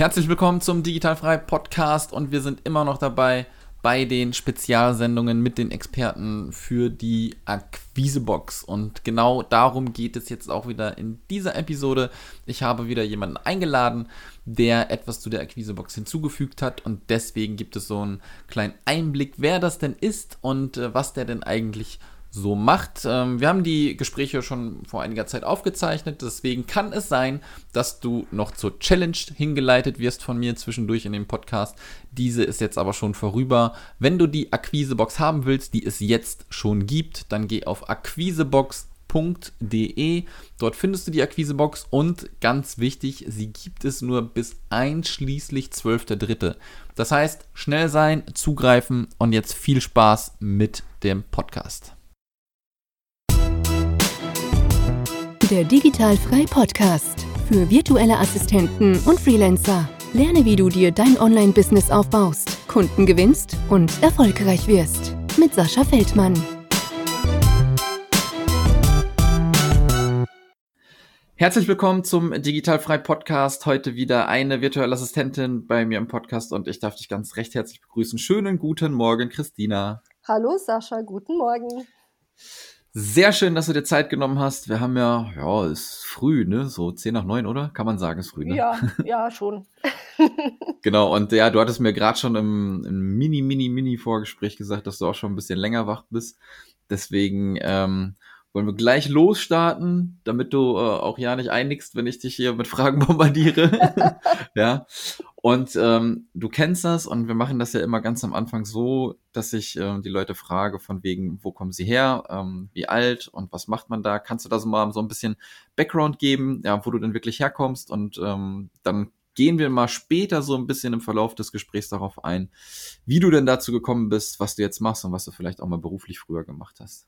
Herzlich willkommen zum Digitalfrei Podcast und wir sind immer noch dabei bei den Spezialsendungen mit den Experten für die Akquisebox. Und genau darum geht es jetzt auch wieder in dieser Episode. Ich habe wieder jemanden eingeladen, der etwas zu der Akquisebox hinzugefügt hat und deswegen gibt es so einen kleinen Einblick, wer das denn ist und äh, was der denn eigentlich so macht. Ähm, wir haben die Gespräche schon vor einiger Zeit aufgezeichnet, deswegen kann es sein, dass du noch zur Challenge hingeleitet wirst von mir zwischendurch in dem Podcast. Diese ist jetzt aber schon vorüber. Wenn du die Akquisebox haben willst, die es jetzt schon gibt, dann geh auf akquisebox.de. Dort findest du die Akquisebox und ganz wichtig, sie gibt es nur bis einschließlich 12.3. Das heißt, schnell sein, zugreifen und jetzt viel Spaß mit dem Podcast. Der Digitalfrei Podcast für virtuelle Assistenten und Freelancer. Lerne, wie du dir dein Online-Business aufbaust, Kunden gewinnst und erfolgreich wirst. Mit Sascha Feldmann. Herzlich willkommen zum Digitalfrei Podcast. Heute wieder eine virtuelle Assistentin bei mir im Podcast und ich darf dich ganz recht herzlich begrüßen. Schönen guten Morgen, Christina. Hallo Sascha, guten Morgen. Sehr schön, dass du dir Zeit genommen hast. Wir haben ja, ja, ist früh, ne? So 10 nach 9, oder? Kann man sagen, ist früh, ne? Ja, ja, schon. genau, und ja, du hattest mir gerade schon im, im Mini, Mini, Mini-Vorgespräch gesagt, dass du auch schon ein bisschen länger wach bist. Deswegen ähm, wollen wir gleich losstarten, damit du äh, auch ja nicht einigst, wenn ich dich hier mit Fragen bombardiere. ja. Und ähm, du kennst das und wir machen das ja immer ganz am Anfang so, dass ich äh, die Leute frage von wegen, wo kommen sie her, ähm, wie alt und was macht man da? Kannst du da so mal so ein bisschen Background geben, ja, wo du denn wirklich herkommst und ähm, dann gehen wir mal später so ein bisschen im Verlauf des Gesprächs darauf ein, wie du denn dazu gekommen bist, was du jetzt machst und was du vielleicht auch mal beruflich früher gemacht hast.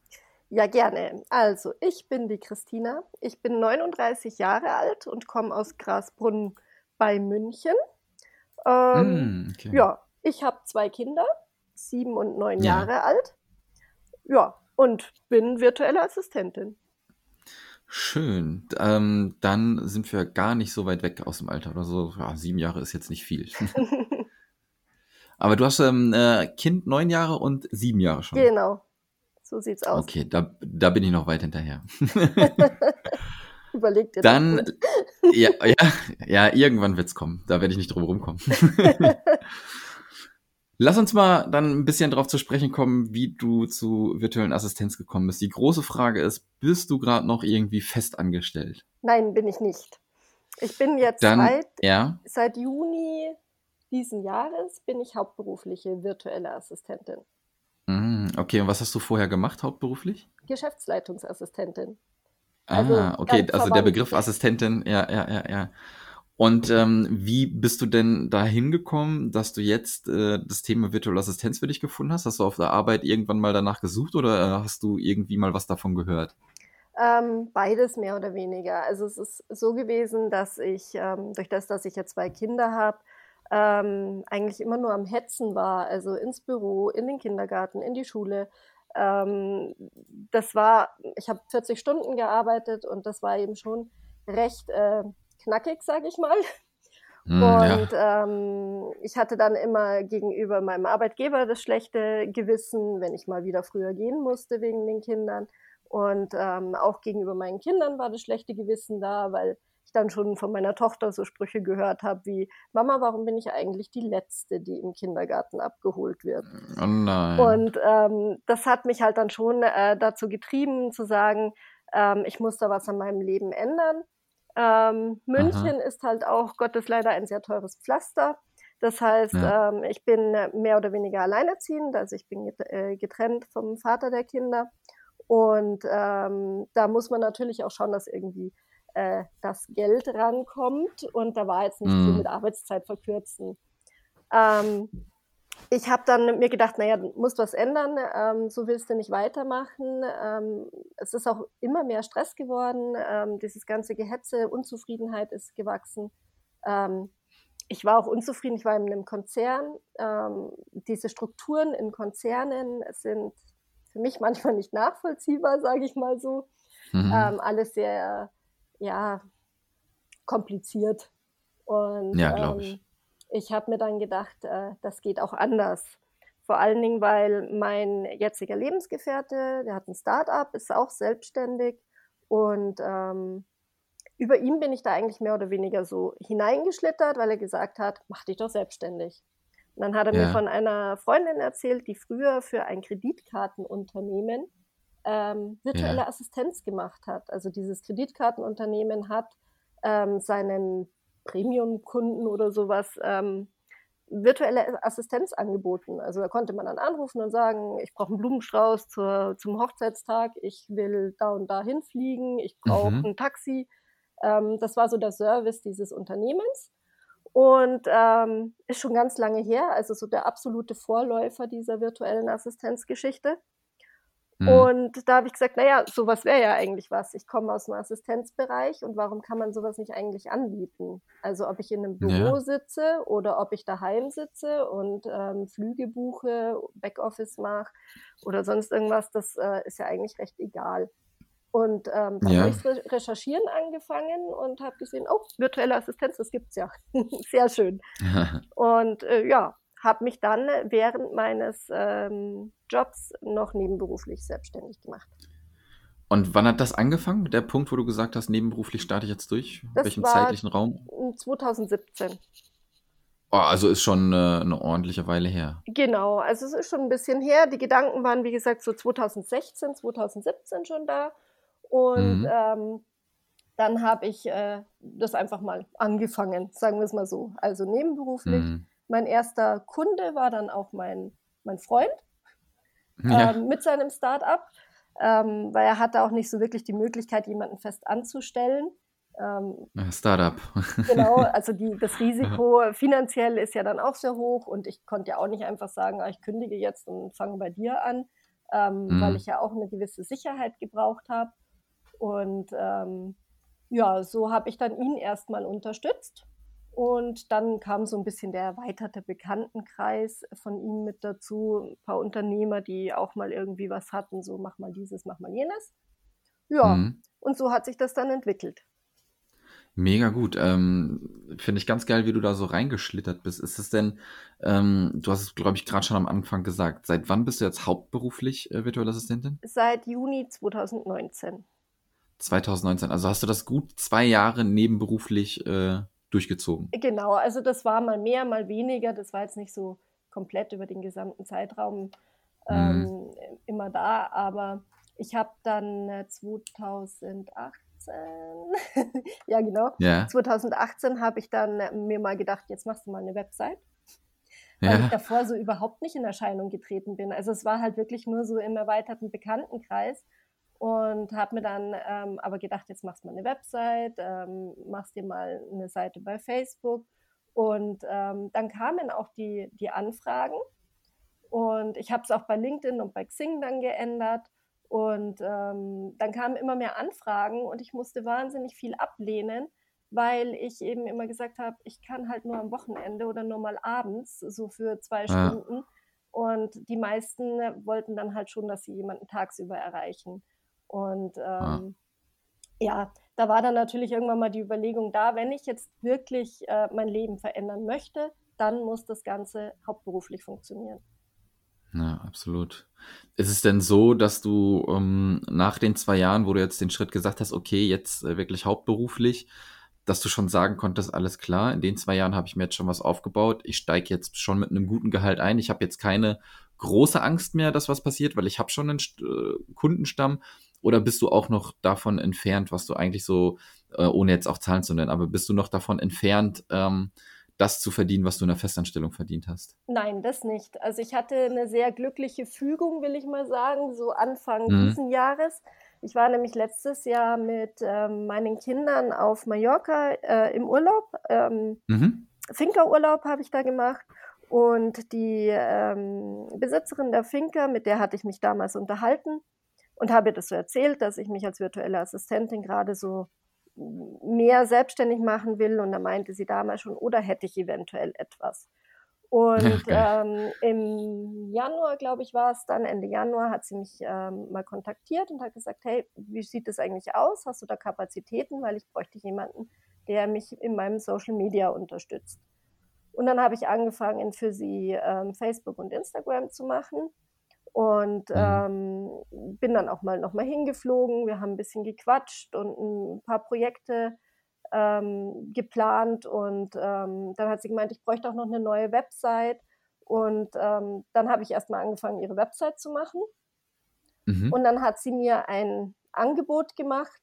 Ja, gerne. Also, ich bin die Christina. Ich bin 39 Jahre alt und komme aus Grasbrunn bei München. Ähm, mm, okay. Ja, ich habe zwei Kinder, sieben und neun ja. Jahre alt. Ja, und bin virtuelle Assistentin. Schön. Ähm, dann sind wir gar nicht so weit weg aus dem Alter oder so. Ja, sieben Jahre ist jetzt nicht viel. Aber du hast ähm, äh, Kind neun Jahre und sieben Jahre schon. Genau. So sieht's aus. Okay, da, da bin ich noch weit hinterher. Überleg dir Dann, das ja, ja, ja, irgendwann wird's kommen. Da werde ich nicht drum rumkommen. Lass uns mal dann ein bisschen darauf zu sprechen kommen, wie du zu virtuellen Assistenz gekommen bist. Die große Frage ist, bist du gerade noch irgendwie fest angestellt? Nein, bin ich nicht. Ich bin jetzt dann, seit, ja? seit Juni diesen Jahres bin ich hauptberufliche virtuelle Assistentin. Mhm, okay, und was hast du vorher gemacht hauptberuflich? Geschäftsleitungsassistentin. Also ah, okay, also der Begriff Assistentin, ja, ja, ja, ja. Und ähm, wie bist du denn da hingekommen, dass du jetzt äh, das Thema virtuelle Assistenz für dich gefunden hast? Hast du auf der Arbeit irgendwann mal danach gesucht oder äh, hast du irgendwie mal was davon gehört? Ähm, beides mehr oder weniger. Also es ist so gewesen, dass ich, ähm, durch das, dass ich ja zwei Kinder habe, ähm, eigentlich immer nur am Hetzen war, also ins Büro, in den Kindergarten, in die Schule. Ähm, das war, ich habe 40 Stunden gearbeitet und das war eben schon recht äh, knackig, sage ich mal. Mm, und ja. ähm, ich hatte dann immer gegenüber meinem Arbeitgeber das schlechte Gewissen, wenn ich mal wieder früher gehen musste wegen den Kindern. Und ähm, auch gegenüber meinen Kindern war das schlechte Gewissen da, weil dann schon von meiner Tochter so Sprüche gehört habe wie, Mama, warum bin ich eigentlich die Letzte, die im Kindergarten abgeholt wird? Oh nein. Und ähm, das hat mich halt dann schon äh, dazu getrieben, zu sagen, ähm, ich muss da was an meinem Leben ändern. Ähm, München Aha. ist halt auch Gottes leider ein sehr teures Pflaster. Das heißt, ja. ähm, ich bin mehr oder weniger alleinerziehend, also ich bin äh, getrennt vom Vater der Kinder. Und ähm, da muss man natürlich auch schauen, dass irgendwie äh, das Geld rankommt. Und da war jetzt nicht viel mit Arbeitszeit verkürzen. Ähm, ich habe dann mir gedacht, naja, du musst was ändern, ähm, so willst du nicht weitermachen. Ähm, es ist auch immer mehr Stress geworden, ähm, dieses ganze Gehetze, Unzufriedenheit ist gewachsen. Ähm, ich war auch unzufrieden, ich war in einem Konzern. Ähm, diese Strukturen in Konzernen sind für mich manchmal nicht nachvollziehbar, sage ich mal so. Mhm. Ähm, alles sehr ja, kompliziert. Und Ja, glaube ähm, ich. ich habe mir dann gedacht, äh, das geht auch anders. Vor allen Dingen, weil mein jetziger Lebensgefährte, der hat ein Start-up, ist auch selbstständig und ähm, über ihn bin ich da eigentlich mehr oder weniger so hineingeschlittert, weil er gesagt hat, mach dich doch selbstständig. Und dann hat er mir Ja. von einer Freundin erzählt, die früher für ein Kreditkartenunternehmen ähm, virtuelle Ja. Assistenz gemacht hat. Also dieses Kreditkartenunternehmen hat ähm, seinen Premium-Kunden oder sowas ähm, virtuelle Assistenz angeboten. Also da konnte man dann anrufen und sagen, ich brauche einen Blumenstrauß zur, zum Hochzeitstag, ich will da und da hinfliegen, ich brauche Mhm. ein Taxi. Ähm, das war so der Service dieses Unternehmens. Und ähm, ist schon ganz lange her, also so der absolute Vorläufer dieser virtuellen Assistenzgeschichte. Mhm. Und da habe ich gesagt, naja, sowas wäre ja eigentlich was. Ich komme aus dem Assistenzbereich und warum kann man sowas nicht eigentlich anbieten? Also ob ich in einem Büro Ja. sitze oder ob ich daheim sitze und ähm, Flüge buche, Backoffice mache oder sonst irgendwas, das äh, ist ja eigentlich recht egal. Und ähm, dann Ja. habe ich re recherchieren angefangen und habe gesehen, oh, virtuelle Assistenz, das gibt's ja. Sehr schön. Und äh, ja, habe mich dann während meines ähm, Jobs noch nebenberuflich selbstständig gemacht. Und wann hat das angefangen? Der Punkt, wo du gesagt hast, nebenberuflich starte ich jetzt durch? In Das welchem war zeitlichen Raum? 2017. Oh, also ist schon äh, eine ordentliche Weile her. Genau, also es ist schon ein bisschen her. Die Gedanken waren, wie gesagt, so 2016, 2017 schon da. Und Mhm. ähm, dann habe ich äh, das einfach mal angefangen, sagen wir es mal so. Also nebenberuflich. Mhm. Mein erster Kunde war dann auch mein, mein Freund. Ja. ähm, mit seinem Start-up, ähm, weil er hatte auch nicht so wirklich die Möglichkeit, jemanden fest anzustellen. Ähm, Ja, Startup. genau, also die, das Risiko finanziell ist ja dann auch sehr hoch und ich konnte ja auch nicht einfach sagen, ah, ich kündige jetzt und fange bei dir an, ähm, weil Mhm. ich ja auch eine gewisse Sicherheit gebraucht habe. Und ähm, ja, so habe ich dann ihn erstmal unterstützt. Und dann kam so ein bisschen der erweiterte Bekanntenkreis von ihm mit dazu. Ein paar Unternehmer, die auch mal irgendwie was hatten, so mach mal dieses, mach mal jenes. Ja, Mhm. und so hat sich das dann entwickelt. Mega gut. Ähm, Finde ich ganz geil, wie du da so reingeschlittert bist. Ist es denn, ähm, du hast es, glaube ich, gerade schon am Anfang gesagt, seit wann bist du jetzt hauptberuflich äh, virtuelle Assistentin? Seit Juni 2019. 2019. Also hast du das gut zwei Jahre nebenberuflich äh, durchgezogen. Genau, also das war mal mehr, mal weniger. Das war jetzt nicht so komplett über den gesamten Zeitraum Mhm. ähm, immer da, aber ich habe dann äh, 2018, ja genau, Ja, 2018 habe ich dann äh, mir mal gedacht, jetzt machst du mal eine Website, weil ich ja, davor so überhaupt nicht in Erscheinung getreten bin. Also es war halt wirklich nur so im erweiterten Bekanntenkreis und habe mir dann ähm, aber gedacht, jetzt machst du mal eine Website, ähm, machst dir mal eine Seite bei Facebook und ähm, dann kamen auch die, die Anfragen und ich habe es auch bei LinkedIn und bei Xing dann geändert und ähm, dann kamen immer mehr Anfragen und ich musste wahnsinnig viel ablehnen, weil ich eben immer gesagt habe, ich kann halt nur am Wochenende oder nur mal abends, so für zwei ja, Stunden. Und die meisten wollten dann halt schon, dass sie jemanden tagsüber erreichen. Und ja. ähm, ja, da war dann natürlich irgendwann mal die Überlegung da, wenn ich jetzt wirklich äh, mein Leben verändern möchte, dann muss das Ganze hauptberuflich funktionieren. Ja, absolut. Ist es denn so, dass du ähm, nach den zwei Jahren, wo du jetzt den Schritt gesagt hast, okay, jetzt äh, wirklich hauptberuflich, dass du schon sagen konntest, alles klar, in den zwei Jahren habe ich mir jetzt schon was aufgebaut, ich steige jetzt schon mit einem guten Gehalt ein, ich habe jetzt keine große Angst mehr, dass was passiert, weil ich habe schon einen St- äh, Kundenstamm, oder bist du auch noch davon entfernt, was du eigentlich so, äh, ohne jetzt auch Zahlen zu nennen, aber bist du noch davon entfernt, ähm, das zu verdienen, was du in der Festanstellung verdient hast? Nein, das nicht. Also ich hatte eine sehr glückliche Fügung, will ich mal sagen, so Anfang Mhm. diesen Jahres. Ich war nämlich letztes Jahr mit ähm, meinen Kindern auf Mallorca äh, im Urlaub. Ähm, Mhm. Finca-Urlaub habe ich da gemacht. Und die ähm, Besitzerin der Finca, mit der hatte ich mich damals unterhalten und habe ihr das so erzählt, dass ich mich als virtuelle Assistentin gerade so mehr selbstständig machen will. Und da meinte sie damals schon, oder hätte ich eventuell etwas. Und geil. ähm, im Januar, glaube ich, war es dann, Ende Januar, hat sie mich ähm, mal kontaktiert und hat gesagt, hey, wie sieht das eigentlich aus? Hast du da Kapazitäten? Weil ich bräuchte jemanden, der mich in meinem Social Media unterstützt. Und dann habe ich angefangen, für sie ähm, Facebook und Instagram zu machen und mhm. ähm, bin dann auch mal nochmal hingeflogen. Wir haben ein bisschen gequatscht und ein paar Projekte ähm, geplant. Und ähm, dann hat sie gemeint, ich bräuchte auch noch eine neue Website. Und ähm, dann habe ich erstmal angefangen, ihre Website zu machen. Mhm. Und dann hat sie mir ein Angebot gemacht,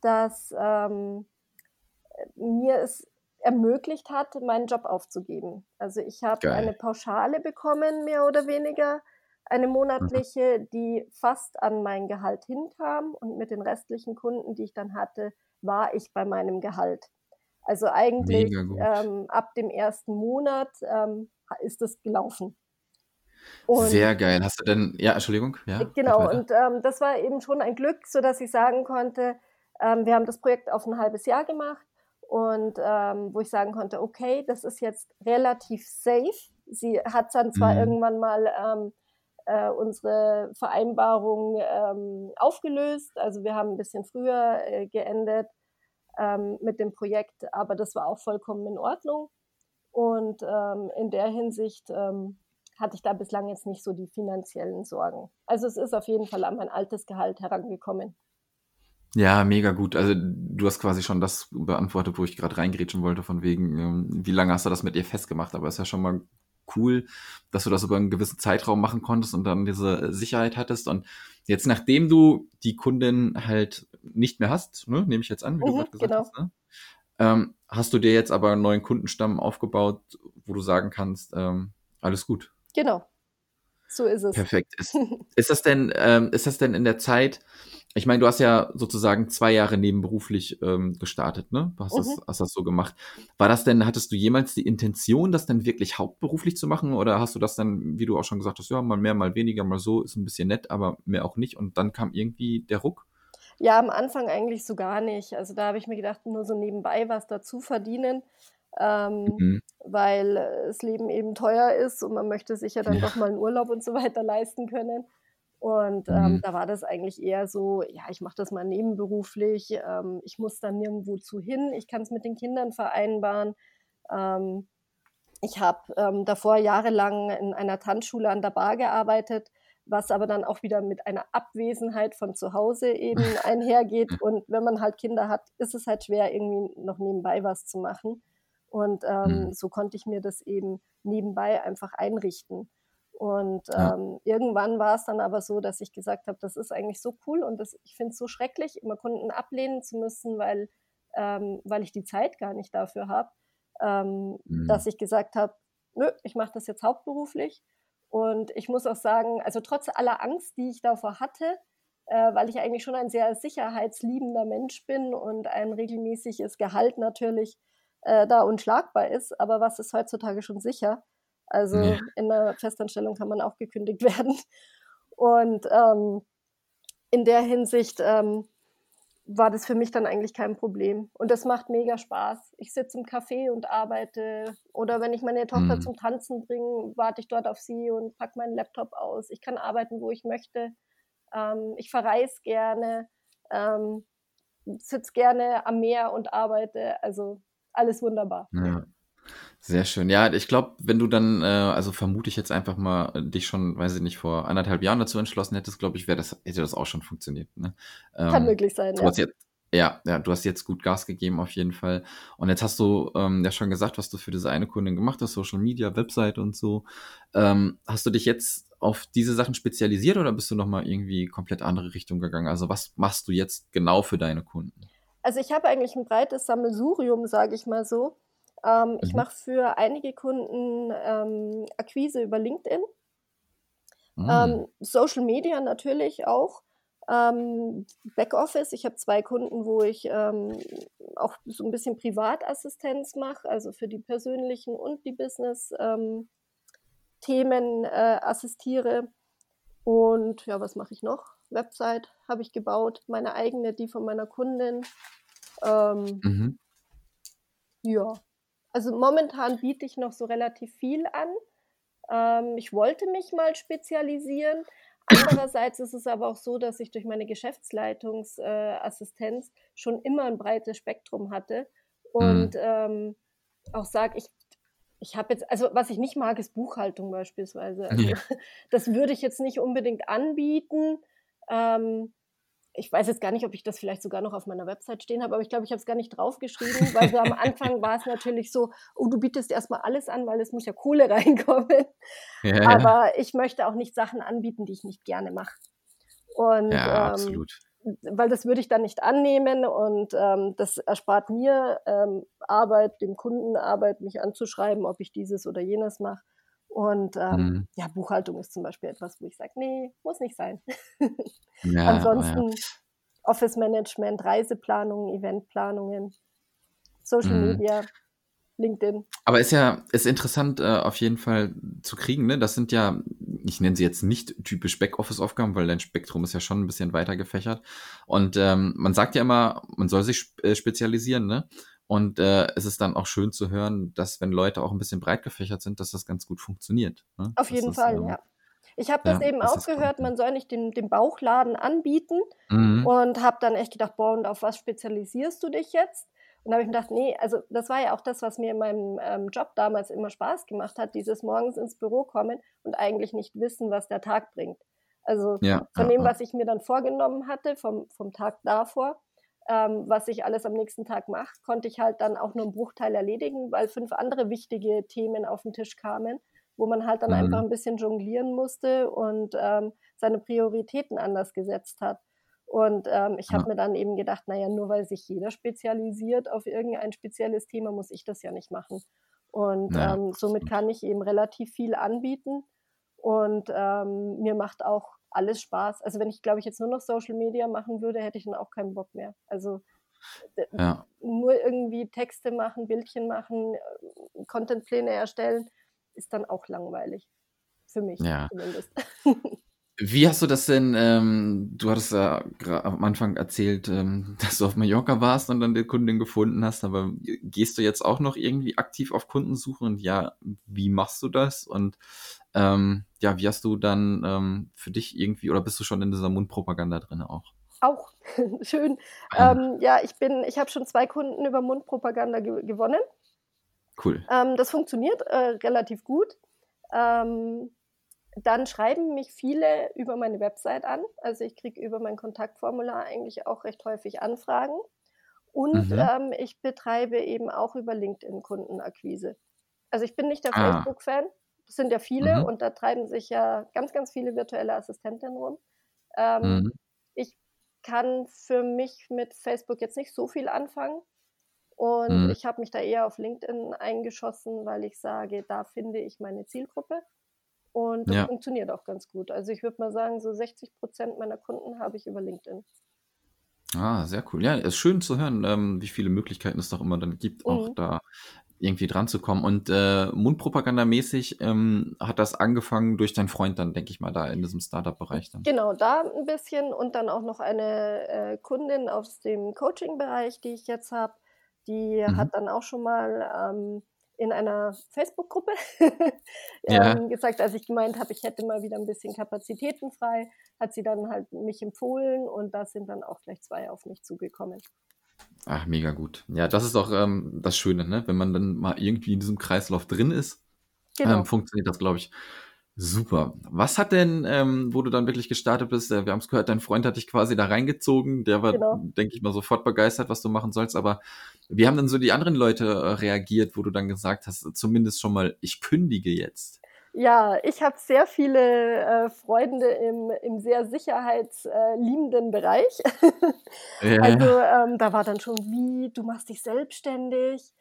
das ähm, mir es ermöglicht hat, meinen Job aufzugeben. Also ich habe eine Pauschale bekommen, mehr oder weniger eine mhm. monatliche, die fast an mein Gehalt hinkam und mit den restlichen Kunden, die ich dann hatte, war ich bei meinem Gehalt. Also eigentlich ähm, ab dem ersten Monat ähm, ist es gelaufen. Und Sehr geil. Hast du denn, ja, Entschuldigung, ja. Genau, und ähm, das war eben schon ein Glück, sodass ich sagen konnte, ähm, wir haben das Projekt auf ein halbes Jahr gemacht und ähm, wo ich sagen konnte, okay, das ist jetzt relativ safe. Sie hat dann zwar mhm. irgendwann mal ähm, äh, unsere Vereinbarung ähm, aufgelöst. Also wir haben ein bisschen früher äh, geendet ähm, mit dem Projekt, aber das war auch vollkommen in Ordnung. Und ähm, in der Hinsicht ähm, hatte ich da bislang jetzt nicht so die finanziellen Sorgen. Also es ist auf jeden Fall an mein altes Gehalt herangekommen. Ja, mega gut. Also du hast quasi schon das beantwortet, wo ich gerade reingrätschen wollte, von wegen, ähm, wie lange hast du das mit ihr festgemacht? Aber ist ja schon mal cool, dass du das über einen gewissen Zeitraum machen konntest und dann diese Sicherheit hattest. Und jetzt, nachdem du die Kundin halt nicht mehr hast, ne, nehme ich jetzt an, wie mhm, du gerade gesagt genau. hast, ne? ähm, hast du dir jetzt aber einen neuen Kundenstamm aufgebaut, wo du sagen kannst, ähm, alles gut. Genau. So ist es. Perfekt. Ist, ist das denn, ähm, ist das denn in der Zeit, ich meine, du hast ja sozusagen zwei Jahre nebenberuflich ähm, gestartet, ne? Du hast, mhm. das, hast das so gemacht. War das denn, hattest du jemals die Intention, das dann wirklich hauptberuflich zu machen? Oder hast du das dann, wie du auch schon gesagt hast, ja, mal mehr, mal weniger, mal so, ist ein bisschen nett, aber mehr auch nicht. Und dann kam irgendwie der Ruck? Ja, am Anfang eigentlich so gar nicht. Also da habe ich mir gedacht, nur so nebenbei was dazu verdienen, ähm, mhm. weil das Leben eben teuer ist und man möchte sich ja dann ja. doch mal einen Urlaub und so weiter leisten können. Und ähm, mhm. da war das eigentlich eher so, ja, ich mache das mal nebenberuflich, ähm, ich muss dann nirgendwo zu hin, ich kann es mit den Kindern vereinbaren. Ähm, ich habe ähm, davor jahrelang in einer Tanzschule an der Bar gearbeitet, was aber dann auch wieder mit einer Abwesenheit von zu Hause eben einhergeht. Und wenn man halt Kinder hat, ist es halt schwer, irgendwie noch nebenbei was zu machen. Und ähm, mhm. so konnte ich mir das eben nebenbei einfach einrichten. Und ja. ähm, irgendwann war es dann aber so, dass ich gesagt habe, das ist eigentlich so cool und das, ich finde es so schrecklich, immer Kunden ablehnen zu müssen, weil, ähm, weil ich die Zeit gar nicht dafür habe, ähm, mhm. dass ich gesagt habe, nö, ich mache das jetzt hauptberuflich. Und ich muss auch sagen, also trotz aller Angst, die ich davor hatte, äh, weil ich eigentlich schon ein sehr sicherheitsliebender Mensch bin und ein regelmäßiges Gehalt natürlich äh, da unschlagbar ist, aber was ist heutzutage schon sicher? Also ja. in einer Festanstellung kann man auch gekündigt werden. Und ähm, in der Hinsicht ähm, war das für mich dann eigentlich kein Problem. Und das macht mega Spaß. Ich sitze im Café und arbeite. Oder wenn ich meine Tochter mhm. zum Tanzen bringe, warte ich dort auf sie und packe meinen Laptop aus. Ich kann arbeiten, wo ich möchte. Ähm, ich verreise gerne, ähm, sitze gerne am Meer und arbeite. Also alles wunderbar. Ja. Sehr schön. Ja, ich glaube, wenn du dann, äh, also vermute ich jetzt einfach mal, äh, dich schon, weiß ich nicht, vor anderthalb Jahren dazu entschlossen hättest, glaube ich, wäre das, hätte das auch schon funktioniert. Ne? Ähm, Kann möglich sein, ja. Jetzt, ja, ja, du hast jetzt gut Gas gegeben auf jeden Fall. Und jetzt hast du ähm, ja schon gesagt, was du für diese eine Kundin gemacht hast, Social Media, Website und so. Ähm, hast du dich jetzt auf diese Sachen spezialisiert oder bist du nochmal irgendwie komplett andere Richtung gegangen? Also was machst du jetzt genau für deine Kunden? Also ich habe eigentlich ein breites Sammelsurium, sage ich mal so. Ähm, mhm. Ich mache für einige Kunden ähm, Akquise über LinkedIn. Mhm. Ähm, Social Media natürlich auch. Ähm, Backoffice. Ich habe zwei Kunden, wo ich ähm, auch so ein bisschen Privatassistenz mache, also für die persönlichen und die Business-Themen äh, assistiere. Und ja, was mache ich noch? Website habe ich gebaut, meine eigene, die von meiner Kundin. Ähm, mhm. Ja, also momentan biete ich noch so relativ viel an. Ähm, ich wollte mich mal spezialisieren. Andererseits ist es aber auch so, dass ich durch meine Geschäftsleitungsassistenz äh, schon immer ein breites Spektrum hatte und mhm. ähm, auch sage, ich, ich habe jetzt, also was ich nicht mag, ist Buchhaltung beispielsweise. Also, ja. Das würde ich jetzt nicht unbedingt anbieten. Ähm, ich weiß jetzt gar nicht, ob ich das vielleicht sogar noch auf meiner Website stehen habe, aber ich glaube, ich habe es gar nicht draufgeschrieben, weil so am Anfang war es natürlich so, oh, du bietest erstmal alles an, weil es muss ja Kohle reinkommen. Ja, aber ich möchte auch nicht Sachen anbieten, die ich nicht gerne mache. Und, ja, ähm, absolut. Weil das würde ich dann nicht annehmen und ähm, das erspart mir ähm, Arbeit, dem Kunden Arbeit, mich anzuschreiben, ob ich dieses oder jenes mache. Und ähm, mhm. ja, Buchhaltung ist zum Beispiel etwas, wo ich sage, nee, muss nicht sein. Ja, Ansonsten ja. Office Management, Reiseplanungen, Eventplanungen, Social mhm. Media, LinkedIn. Aber ist ja, ist interessant äh, auf jeden Fall zu kriegen, ne? Das sind ja, ich nenne sie jetzt nicht typisch Backoffice-Aufgaben, weil dein Spektrum ist ja schon ein bisschen weiter gefächert. Und ähm, man sagt ja immer, man soll sich äh, spezialisieren, ne? Und äh, es ist dann auch schön zu hören, dass wenn Leute auch ein bisschen breit gefächert sind, dass das ganz gut funktioniert. Ne? Auf jeden ist, Fall, ähm, ja. Ich habe das ja, eben das auch gehört, man soll nicht den, den Bauchladen anbieten mhm. und habe dann echt gedacht, boah, und auf was spezialisierst du dich jetzt? Und da habe ich mir gedacht, nee, also das war ja auch das, was mir in meinem ähm, Job damals immer Spaß gemacht hat, dieses morgens ins Büro kommen und eigentlich nicht wissen, was der Tag bringt. Also ja, von ja, dem, was ich mir dann vorgenommen hatte, vom, vom Tag davor, ähm, was ich alles am nächsten Tag mache, konnte ich halt dann auch nur einen Bruchteil erledigen, weil fünf andere wichtige Themen auf den Tisch kamen, wo man halt dann mhm. einfach ein bisschen jonglieren musste und ähm, seine Prioritäten anders gesetzt hat. Und ähm, ich habe ja. mir dann eben gedacht, naja, nur weil sich jeder spezialisiert auf irgendein spezielles Thema, muss ich das ja nicht machen. Und ja. ähm, somit kann ich eben relativ viel anbieten. Und ähm, mir macht auch alles Spaß. Also wenn ich, glaube ich, jetzt nur noch Social Media machen würde, hätte ich dann auch keinen Bock mehr. Also ja. nur irgendwie Texte machen, Bildchen machen, äh, Contentpläne erstellen, ist dann auch langweilig. Für mich ja. zumindest. Wie hast du das denn, ähm, du hattest ja am Anfang erzählt, ähm, dass du auf Mallorca warst und dann die Kundin gefunden hast, aber gehst du jetzt auch noch irgendwie aktiv auf Kundensuche und ja, wie machst du das? Und ähm, ja, wie hast du dann ähm, für dich irgendwie, oder bist du schon in dieser Mundpropaganda drin auch? Auch, schön. Ah. Ähm, ja, ich bin, ich habe schon zwei Kunden über Mundpropaganda ge gewonnen. Cool. Ähm, das funktioniert äh, relativ gut. Ähm, dann schreiben mich viele über meine Website an. Also ich kriege über mein Kontaktformular eigentlich auch recht häufig Anfragen. Und mhm. ähm, ich betreibe eben auch über LinkedIn Kundenakquise. Also ich bin nicht der ah. Facebook-Fan, das sind ja viele mhm. und da treiben sich ja ganz, ganz viele virtuelle Assistentinnen rum. Ähm, mhm. Ich kann für mich mit Facebook jetzt nicht so viel anfangen. Und mhm. ich habe mich da eher auf LinkedIn eingeschossen, weil ich sage, da finde ich meine Zielgruppe. Und das ja. funktioniert auch ganz gut. Also ich würde mal sagen, so 60 Prozent meiner Kunden habe ich über LinkedIn. Ah, sehr cool. Ja, es ist schön zu hören, ähm, wie viele Möglichkeiten es doch immer dann gibt, mhm. auch da irgendwie dran zu kommen. Und äh, Mundpropagandamäßig ähm, hat das angefangen durch deinen Freund dann, denke ich mal, da in diesem Startup-Bereich dann. Genau, da ein bisschen und dann auch noch eine äh, Kundin aus dem Coaching-Bereich, die ich jetzt habe, die mhm. hat dann auch schon mal ähm, in einer Facebook-Gruppe ja. ähm, gesagt, als ich gemeint habe, ich hätte mal wieder ein bisschen Kapazitäten frei, hat sie dann halt mich empfohlen und da sind dann auch gleich zwei auf mich zugekommen. Ach, mega gut. Ja, das ist auch ähm, das Schöne, ne? wenn man dann mal irgendwie in diesem Kreislauf drin ist, genau. ähm, funktioniert das, glaube ich, Super. Was hat denn, ähm, wo du dann wirklich gestartet bist, äh, wir haben es gehört, dein Freund hat dich quasi da reingezogen, der war, genau. denke ich mal, sofort begeistert, was du machen sollst, aber wie haben denn so die anderen Leute äh, reagiert, wo du dann gesagt hast, zumindest schon mal, ich kündige jetzt? Ja, ich habe sehr viele äh, Freunde im, im sehr sicherheitsliebenden Bereich. ja. Also ähm, da war dann schon, wie, du machst dich selbstständig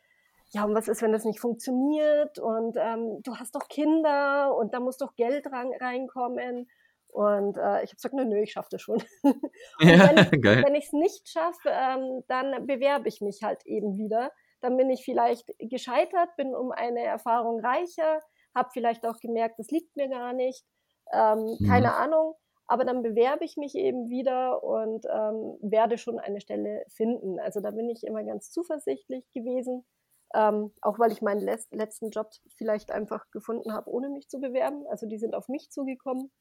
ja, und was ist, wenn das nicht funktioniert? Und ähm, du hast doch Kinder und da muss doch Geld ran, reinkommen. Und äh, ich habe gesagt, nö, nö, ich schaffe das schon. und ja, wenn ich es nicht schaffe, ähm, dann bewerbe ich mich halt eben wieder. Dann bin ich vielleicht gescheitert, bin um eine Erfahrung reicher, habe vielleicht auch gemerkt, das liegt mir gar nicht, ähm, mhm. keine Ahnung. Aber dann bewerbe ich mich eben wieder und ähm, werde schon eine Stelle finden. Also da bin ich immer ganz zuversichtlich gewesen. Ähm, auch weil ich meinen letzten Job vielleicht einfach gefunden habe, ohne mich zu bewerben. Also die sind auf mich zugekommen.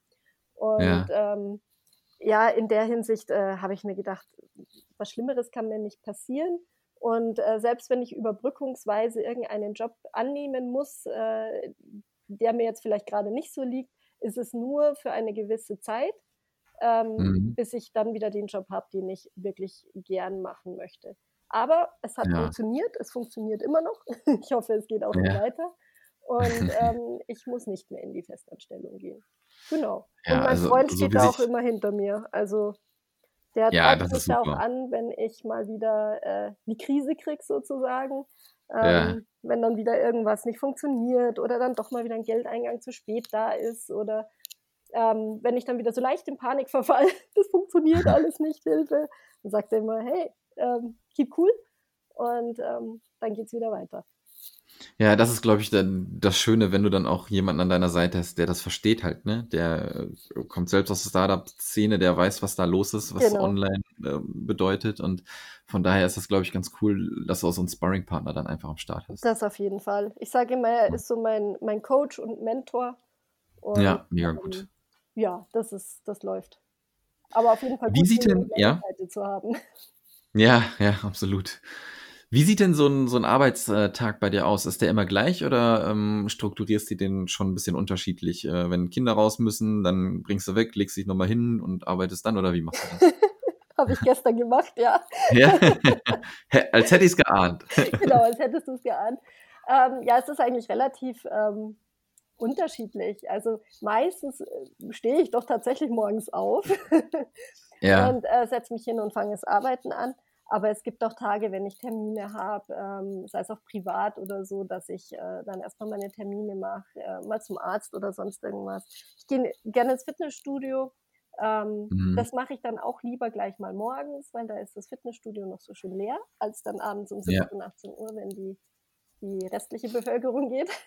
Und ja, ähm, ja in der Hinsicht äh, habe ich mir gedacht, was Schlimmeres kann mir nicht passieren. Und äh, selbst wenn ich überbrückungsweise irgendeinen Job annehmen muss, äh, der mir jetzt vielleicht gerade nicht so liegt, ist es nur für eine gewisse Zeit, ähm, mhm. bis ich dann wieder den Job habe, den ich wirklich gern machen möchte. Aber es hat ja. funktioniert, es funktioniert immer noch. Ich hoffe, es geht auch ja. weiter. Und ähm, ich muss nicht mehr in die Festanstellung gehen. Genau. Ja, und mein also, Freund steht so da auch immer hinter mir. Also der treibt mich auch an, wenn ich mal wieder äh, die Krise kriege, sozusagen. Ähm. Wenn dann wieder irgendwas nicht funktioniert oder dann doch mal wieder ein Geldeingang zu spät da ist oder ähm, wenn ich dann wieder so leicht in Panik verfall, das funktioniert alles nicht, Hilfe, dann sagt er immer, hey, ähm, keep cool und ähm, dann es wieder weiter. Ja, das ist, glaube ich, dann das Schöne, wenn du dann auch jemanden an deiner Seite hast, der das versteht halt, ne? Der äh, kommt selbst aus der Startup-Szene, der weiß, was da los ist, was genau. online äh, bedeutet. Und von daher ist das, glaube ich, ganz cool, dass du auch so einen Sparring-Partner dann einfach am Start hast. Das auf jeden Fall. Ich sage immer, er ist so mein, mein Coach und Mentor. Und, ja, mega gut. Ähm, ja, das ist, das läuft. Aber auf jeden Fall Wie sieht denn, ja? zu haben. Ja, ja, absolut. Wie sieht denn so ein, so ein Arbeitstag bei dir aus? Ist der immer gleich oder ähm, strukturierst du den schon ein bisschen unterschiedlich? Äh, wenn Kinder raus müssen, dann bringst du weg, legst dich nochmal hin und arbeitest dann oder wie machst du das? Habe ich gestern gemacht, ja. ja? als hätte ich es geahnt. genau, als hättest du es geahnt. Ähm, ja, es ist eigentlich relativ ähm, unterschiedlich. Also meistens äh, stehe ich doch tatsächlich morgens auf ja. und äh, setze mich hin und fange das Arbeiten an. Aber es gibt auch Tage, wenn ich Termine habe, ähm, sei es auch privat oder so, dass ich äh, dann erstmal meine Termine mache, äh, mal zum Arzt oder sonst irgendwas. Ich gehe gerne ins Fitnessstudio. Ähm, mhm. Das mache ich dann auch lieber gleich mal morgens, weil da ist das Fitnessstudio noch so schön leer, als dann abends um 17, ja. 18 Uhr, wenn die, die restliche Bevölkerung geht.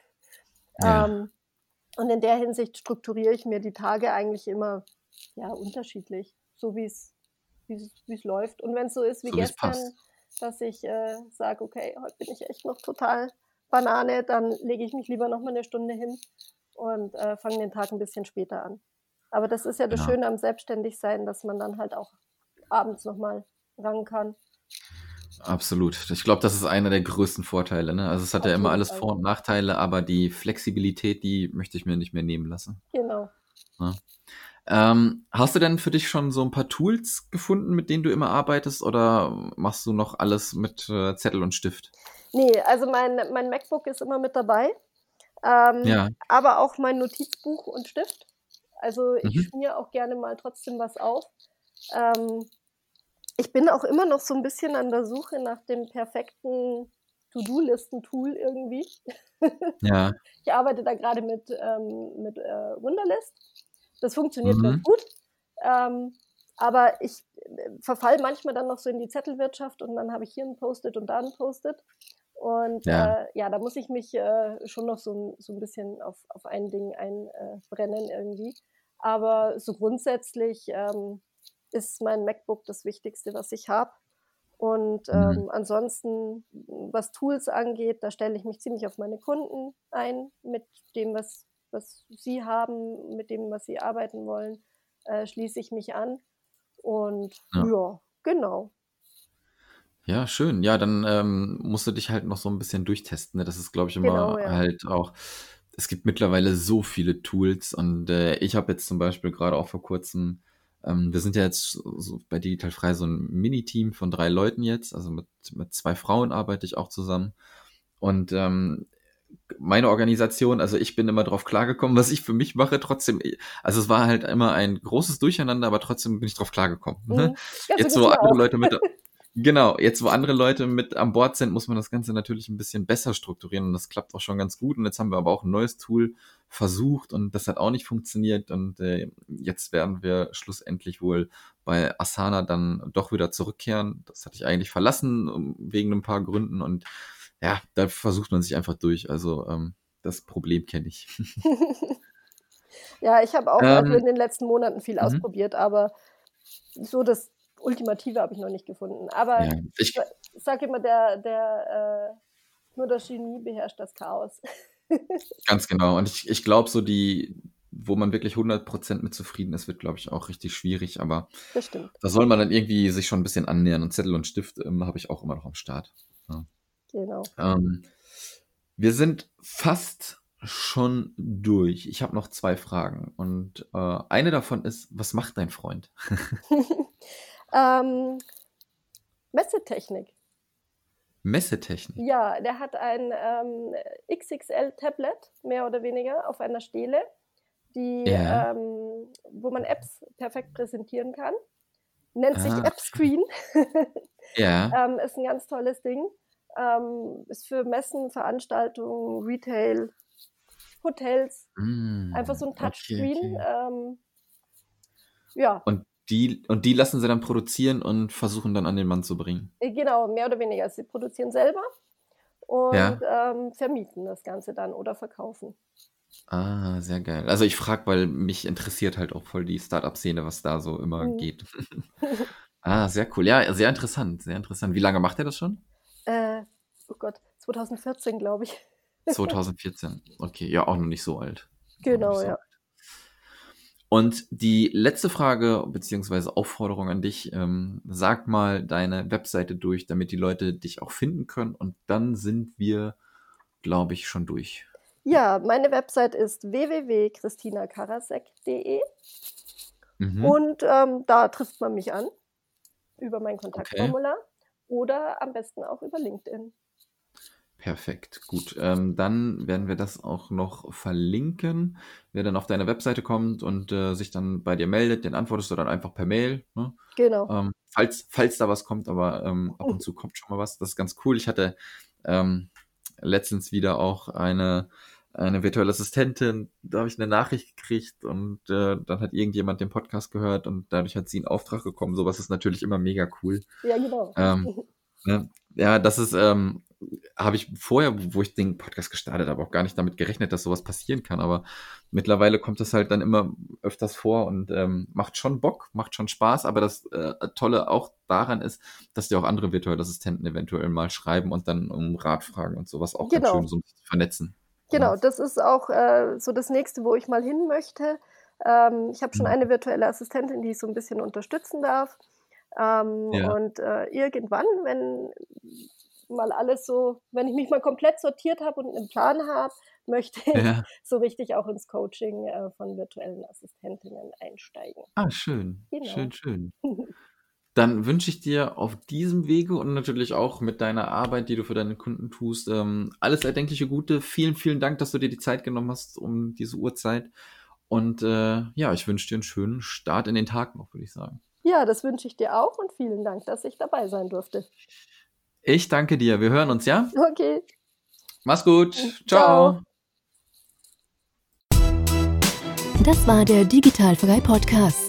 Ja. Ähm, und in der Hinsicht strukturiere ich mir die Tage eigentlich immer ja, unterschiedlich, so wie es wie es läuft. Und wenn es so ist wie so, gestern, dass ich äh, sage, okay, heute bin ich echt noch total Banane, dann lege ich mich lieber noch mal eine Stunde hin und äh, fange den Tag ein bisschen später an. Aber das ist ja das ja. Schöne am Selbstständigsein, dass man dann halt auch abends noch mal ran kann. Absolut. Ich glaube, das ist einer der größten Vorteile. Ne? Also es hat Auf ja immer alles Vor- und Nachteile, aber die Flexibilität, die möchte ich mir nicht mehr nehmen lassen. Genau. Ja. Ähm, hast du denn für dich schon so ein paar Tools gefunden, mit denen du immer arbeitest, oder machst du noch alles mit äh, Zettel und Stift? Nee, also mein, mein MacBook ist immer mit dabei. Ähm, ja. Aber auch mein Notizbuch und Stift. Also ich mhm. schmier auch gerne mal trotzdem was auf. Ähm, ich bin auch immer noch so ein bisschen an der Suche nach dem perfekten To-Do-Listen-Tool irgendwie. Ja. ich arbeite da gerade mit, ähm, mit äh, Wunderlist. Das funktioniert mhm. ganz gut. Ähm, aber ich äh, verfall manchmal dann noch so in die Zettelwirtschaft und dann habe ich hier ein Post-it und da ein Post-it. Und ja. Äh, ja, da muss ich mich äh, schon noch so, so ein bisschen auf, auf ein Ding einbrennen irgendwie. Aber so grundsätzlich ähm, ist mein MacBook das Wichtigste, was ich habe. Und mhm. ähm, mhm. ansonsten, was Tools angeht, da stelle ich mich ziemlich auf meine Kunden ein mit dem, was was sie haben, mit dem, was sie arbeiten wollen, äh, schließe ich mich an. Und ja, ja genau. Ja, schön. Ja, dann ähm, musst du dich halt noch so ein bisschen durchtesten. Ne? Das ist, glaube ich, immer genau, ja. halt auch. Es gibt mittlerweile so viele Tools und äh, ich habe jetzt zum Beispiel gerade auch vor kurzem, ähm, wir sind ja jetzt so bei Digital Frei so ein Mini-Team von drei Leuten jetzt, also mit, mit zwei Frauen arbeite ich auch zusammen. Und ähm, meine Organisation, also ich bin immer drauf klargekommen, was ich für mich mache, trotzdem, also es war halt immer ein großes Durcheinander, aber trotzdem bin ich drauf klargekommen. Ne? Mhm. Jetzt, wo andere auch. Leute mit, genau, jetzt, wo andere Leute mit an Bord sind, muss man das Ganze natürlich ein bisschen besser strukturieren und das klappt auch schon ganz gut und jetzt haben wir aber auch ein neues Tool versucht und das hat auch nicht funktioniert und äh, jetzt werden wir schlussendlich wohl bei Asana dann doch wieder zurückkehren. Das hatte ich eigentlich verlassen wegen ein paar Gründen und ja, da versucht man sich einfach durch. Also ähm, das Problem kenne ich. ja, ich habe auch ähm, also in den letzten Monaten viel mhm. ausprobiert, aber so das Ultimative habe ich noch nicht gefunden. Aber ja, ich, ich sage immer, der, der äh, nur das Genie beherrscht das Chaos. ganz genau. Und ich, ich glaube, so die, wo man wirklich 100% mit zufrieden ist, wird, glaube ich, auch richtig schwierig. Aber da soll man dann irgendwie sich schon ein bisschen annähern. Und Zettel und Stift ähm, habe ich auch immer noch am Start. Ja. Genau. Ähm, wir sind fast schon durch. Ich habe noch zwei Fragen. Und äh, eine davon ist, was macht dein Freund? ähm, Messetechnik. Messetechnik? Ja, der hat ein ähm, XXL-Tablet, mehr oder weniger, auf einer Stele, die, Ja. ähm, wo man Apps perfekt präsentieren kann. Nennt sich Ah. AppScreen. Ja. ähm, ist ein ganz tolles Ding. Ähm, ist für Messen, Veranstaltungen, Retail, Hotels. Mm, Einfach so ein okay, Touchscreen. okay. Ähm, ja, Und die, und die lassen sie dann produzieren und versuchen dann an den Mann zu bringen. äh, genau, mehr oder weniger. Sie produzieren selber und Ja. ähm, vermieten das Ganze dann oder verkaufen. Ah, sehr geil. Also ich frage, weil mich interessiert halt auch voll die Startup-Szene, was da so immer Mhm. geht. Ah, sehr cool. Ja, sehr interessant, sehr interessant. Wie lange macht er das schon? Äh, oh Gott, 2014, glaube ich. 2014. Okay, ja, auch noch nicht so alt. Genau, so ja. alt. Und die letzte Frage beziehungsweise Aufforderung an dich, ähm, sag mal deine Webseite durch, damit die Leute dich auch finden können. Und dann sind wir, glaube ich, schon durch. Ja, meine Website ist www.christinakarasek.de Mhm. und ähm, da trifft man mich an über mein Kontaktformular oder am besten auch über LinkedIn. Perfekt, gut. Ähm, dann werden wir das auch noch verlinken. Wer dann auf deine Webseite kommt und äh, sich dann bei dir meldet, den antwortest du dann einfach per Mail. Ne? Genau. Ähm, falls, falls da was kommt, aber ähm, ab und zu kommt schon mal was. Das ist ganz cool. Ich hatte ähm, letztens wieder auch eine, eine virtuelle Assistentin, da habe ich eine Nachricht gekriegt und äh, dann hat irgendjemand den Podcast gehört und dadurch hat sie in Auftrag gekommen. Sowas ist natürlich immer mega cool. Ja, genau. Ähm, Ne? Ja, das ist, ähm, habe ich vorher, wo ich den Podcast gestartet habe, auch gar nicht damit gerechnet, dass sowas passieren kann. Aber mittlerweile kommt es halt dann immer öfters vor und ähm, macht schon Bock, macht schon Spaß. Aber das äh, Tolle auch daran ist, dass dir auch andere virtuelle Assistenten eventuell mal schreiben und dann um Rat fragen und sowas auch ganz Genau. schön so vernetzen. Genau, das ist auch äh, so das nächste, wo ich mal hin möchte. Ähm, ich habe schon Mhm. eine virtuelle Assistentin, die ich so ein bisschen unterstützen darf. Ähm, Ja. Und äh, irgendwann, wenn mal alles so, wenn ich mich mal komplett sortiert habe und einen Plan habe, möchte ich Ja. so richtig auch ins Coaching äh, von virtuellen Assistentinnen einsteigen. Ah, schön. Genau. Schön, schön. Dann wünsche ich dir auf diesem Wege und natürlich auch mit deiner Arbeit, die du für deine Kunden tust, ähm, alles erdenkliche Gute. Vielen, vielen Dank, dass du dir die Zeit genommen hast um diese Uhrzeit. Und äh, ja, ich wünsche dir einen schönen Start in den Tag noch, würde ich sagen. Ja, das wünsche ich dir auch und vielen Dank, dass ich dabei sein durfte. Ich danke dir. Wir hören uns, ja? Okay. Mach's gut. Ciao. Ciao. Das war der Digitalfrei Podcast.